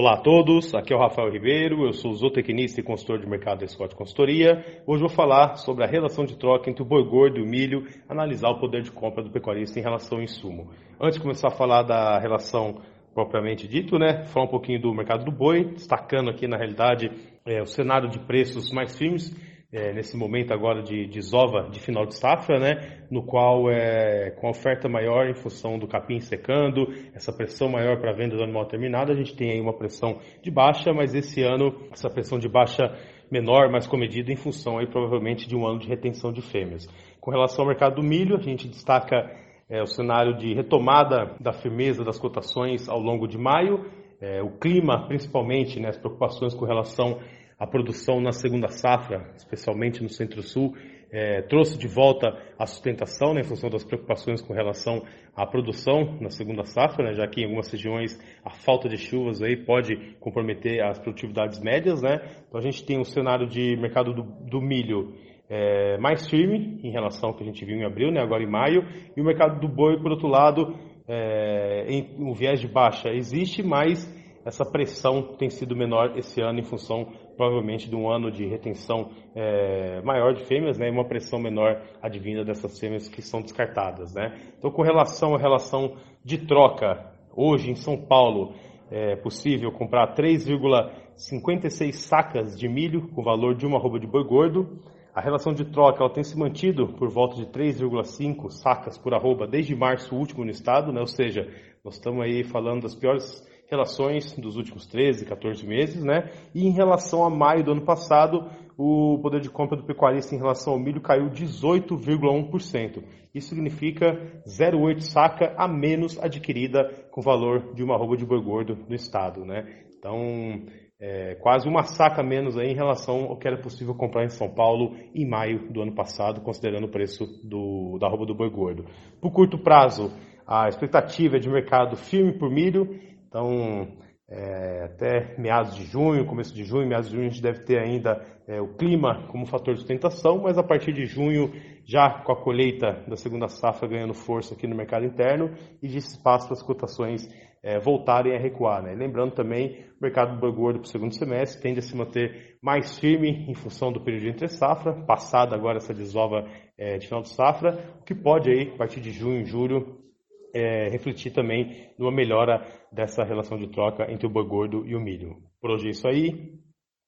Olá a todos, aqui é o Rafael Ribeiro, eu sou zootecnista e consultor de mercado da Scott Consultoria. Hoje vou falar sobre a relação de troca entre o boi gordo e o milho, analisar o poder de compra do pecuarista em relação ao insumo. Antes de começar a falar da relação propriamente dito, né, falar um pouquinho do mercado do boi, destacando aqui na realidade é, o cenário de preços mais firmes é, nesse momento agora de desova de final de safra, né, no qual é com a oferta maior em função do capim secando, essa pressão maior para a venda do animal terminado, a gente tem aí uma pressão de baixa, mas esse ano essa pressão de baixa menor, mais comedida em função aí provavelmente de um ano de retenção de fêmeas. Com relação ao mercado do milho, a gente destaca é, o cenário de retomada da firmeza das cotações ao longo de maio, é, o clima principalmente, né, as preocupações com relação a produção na segunda safra, especialmente no Centro-Sul, é, trouxe de volta a sustentação, né, em função das preocupações com relação à produção na segunda safra, né, já que em algumas regiões a falta de chuvas aí pode comprometer as produtividades médias. Né? Então a gente tem um cenário de mercado do, do milho é, mais firme em relação ao que a gente viu em abril, né, agora em maio, e o mercado do boi, por outro lado, é, em um viés de baixa existe, mas essa pressão tem sido menor esse ano em função provavelmente de um ano de retenção é, maior de fêmeas, né, e uma pressão menor advinda dessas fêmeas que são descartadas, né. Então, com relação à relação de troca, hoje em São Paulo é possível comprar 3,56 sacas de milho com valor de uma roupa de boi gordo. A relação de troca ela tem se mantido por volta de 3,5 sacas por arroba desde março último no estado, né? ou seja, nós estamos aí falando das piores relações dos últimos 13, 14 meses, né? E em relação a maio do ano passado, o poder de compra do pecuarista em relação ao milho caiu 18,1%. Isso significa 0,8 saca a menos adquirida com valor de uma arroba de boi gordo no estado, né? Então, é, quase uma saca menos aí em relação ao que era possível comprar em São Paulo em maio do ano passado, considerando o preço do, da arroba do boi gordo. Por curto prazo, a expectativa é de mercado firme por milho então, é, até meados de junho, começo de junho, meados de junho, a gente deve ter ainda é, o clima como fator de sustentação, mas a partir de junho, já com a colheita da segunda safra ganhando força aqui no mercado interno, existe espaço para as cotações é, voltarem a recuar. Né? Lembrando também, o mercado do boi para o segundo semestre tende a se manter mais firme em função do período entre safra, passada agora essa desova é, de final de safra, o que pode aí, a partir de junho, julho, é, refletir também numa melhora dessa relação de troca entre o boi gordo e o milho. Por hoje é isso aí.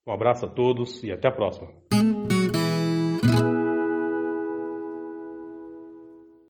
Um abraço a todos e até a próxima.